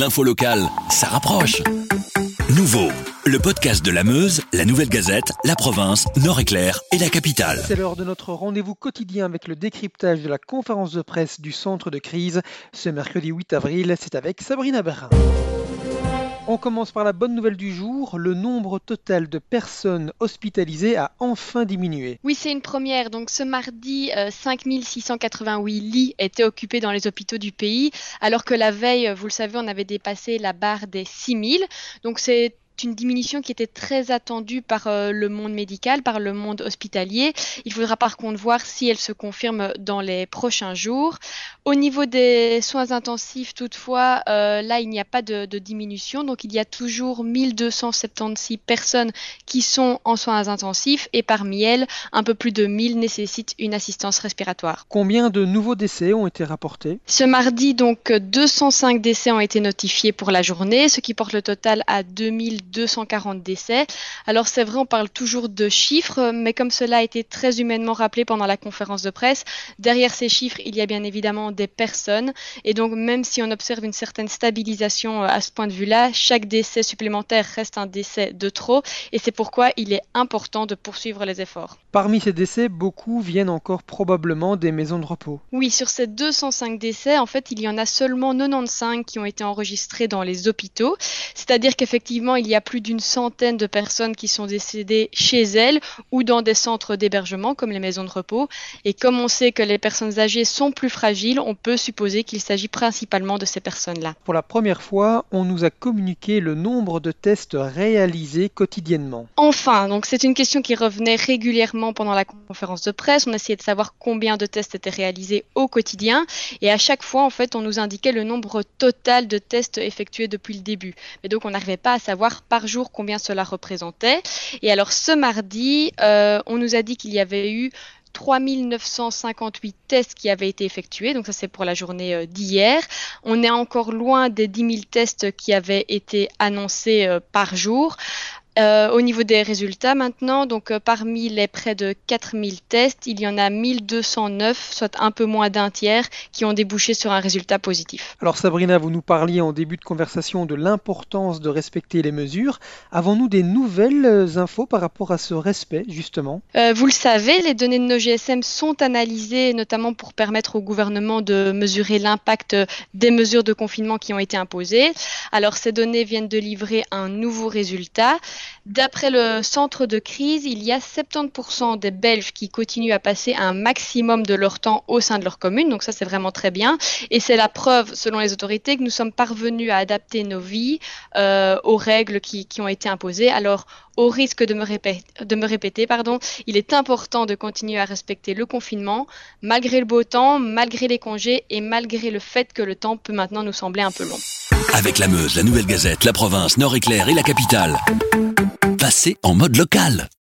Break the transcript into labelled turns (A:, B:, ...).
A: l'info locale, ça rapproche. Nouveau, le podcast de la Meuse, la Nouvelle Gazette, la province, Nord-Éclair et la capitale.
B: C'est l'heure de notre rendez-vous quotidien avec le décryptage de la conférence de presse du centre de crise. Ce mercredi 8 avril, c'est avec Sabrina Berrin. On commence par la bonne nouvelle du jour. Le nombre total de personnes hospitalisées a enfin diminué.
C: Oui, c'est une première. Donc ce mardi, 5688 euh, lits étaient occupés dans les hôpitaux du pays, alors que la veille, vous le savez, on avait dépassé la barre des 6000. Donc c'est une diminution qui était très attendue par euh, le monde médical, par le monde hospitalier. Il faudra par contre voir si elle se confirme dans les prochains jours. Au niveau des soins intensifs, toutefois, euh, là, il n'y a pas de, diminution. Donc, il y a toujours 1276 personnes qui sont en soins intensifs et parmi elles, un peu plus de 1000 nécessitent une assistance respiratoire.
B: Combien de nouveaux décès ont été rapportés?
C: Ce mardi, donc, 205 décès ont été notifiés pour la journée, ce qui porte le total à 2200 240 décès. Alors c'est vrai, on parle toujours de chiffres, mais comme cela a été très humainement rappelé pendant la conférence de presse, derrière ces chiffres, il y a bien évidemment des personnes. Et donc même si on observe une certaine stabilisation euh, à ce point de vue-là, chaque décès supplémentaire reste un décès de trop. Et c'est pourquoi il est important de poursuivre les efforts.
B: Parmi ces décès, beaucoup viennent encore probablement des maisons de repos.
C: Oui, sur ces 205 décès, en fait, il y en a seulement 95 qui ont été enregistrés dans les hôpitaux. C'est-à-dire qu'effectivement, il y a plus d'une centaine de personnes qui sont décédées chez elles ou dans des centres d'hébergement comme les maisons de repos. Et comme on sait que les personnes âgées sont plus fragiles, on peut supposer qu'il s'agit principalement de ces personnes-là.
B: Pour la première fois, on nous a communiqué le nombre de tests réalisés quotidiennement.
C: Enfin, donc c'est une question qui revenait régulièrement pendant la conférence de presse. On essayait de savoir combien de tests étaient réalisés au quotidien et à chaque fois, en fait, on nous indiquait le nombre total de tests effectués depuis le début. Mais donc, on n'arrivait pas à savoir par jour combien cela représentait. Et alors ce mardi, euh, on nous a dit qu'il y avait eu 3958 tests qui avaient été effectués, donc ça c'est pour la journée euh, d'hier. On est encore loin des 10 000 tests qui avaient été annoncés euh, par jour. Euh, au niveau des résultats maintenant, donc euh, parmi les près de 4000 tests, il y en a 1209, soit un peu moins d'un tiers, qui ont débouché sur un résultat positif.
B: Alors Sabrina, vous nous parliez en début de conversation de l'importance de respecter les mesures. Avons-nous des nouvelles euh, infos par rapport à ce respect, justement?
C: Vous le savez, les données de nos GSM sont analysées notamment pour permettre au gouvernement de mesurer l'impact des mesures de confinement qui ont été imposées. Alors ces données viennent de livrer un nouveau résultat. D'après le centre de crise, il y a 70% des Belges qui continuent à passer un maximum de leur temps au sein de leur commune, donc ça c'est vraiment très bien. Et c'est la preuve, selon les autorités, que nous sommes parvenus à adapter nos vies euh, aux règles qui, ont été imposées. Alors, au risque de me, de me répéter, pardon, il est important de continuer à respecter le confinement, malgré le beau temps, malgré les congés et malgré le fait que le temps peut maintenant nous sembler un peu long.
A: Avec la Meuse, la Nouvelle Gazette, la province, Nord-Éclair et la capitale. Passez en mode local.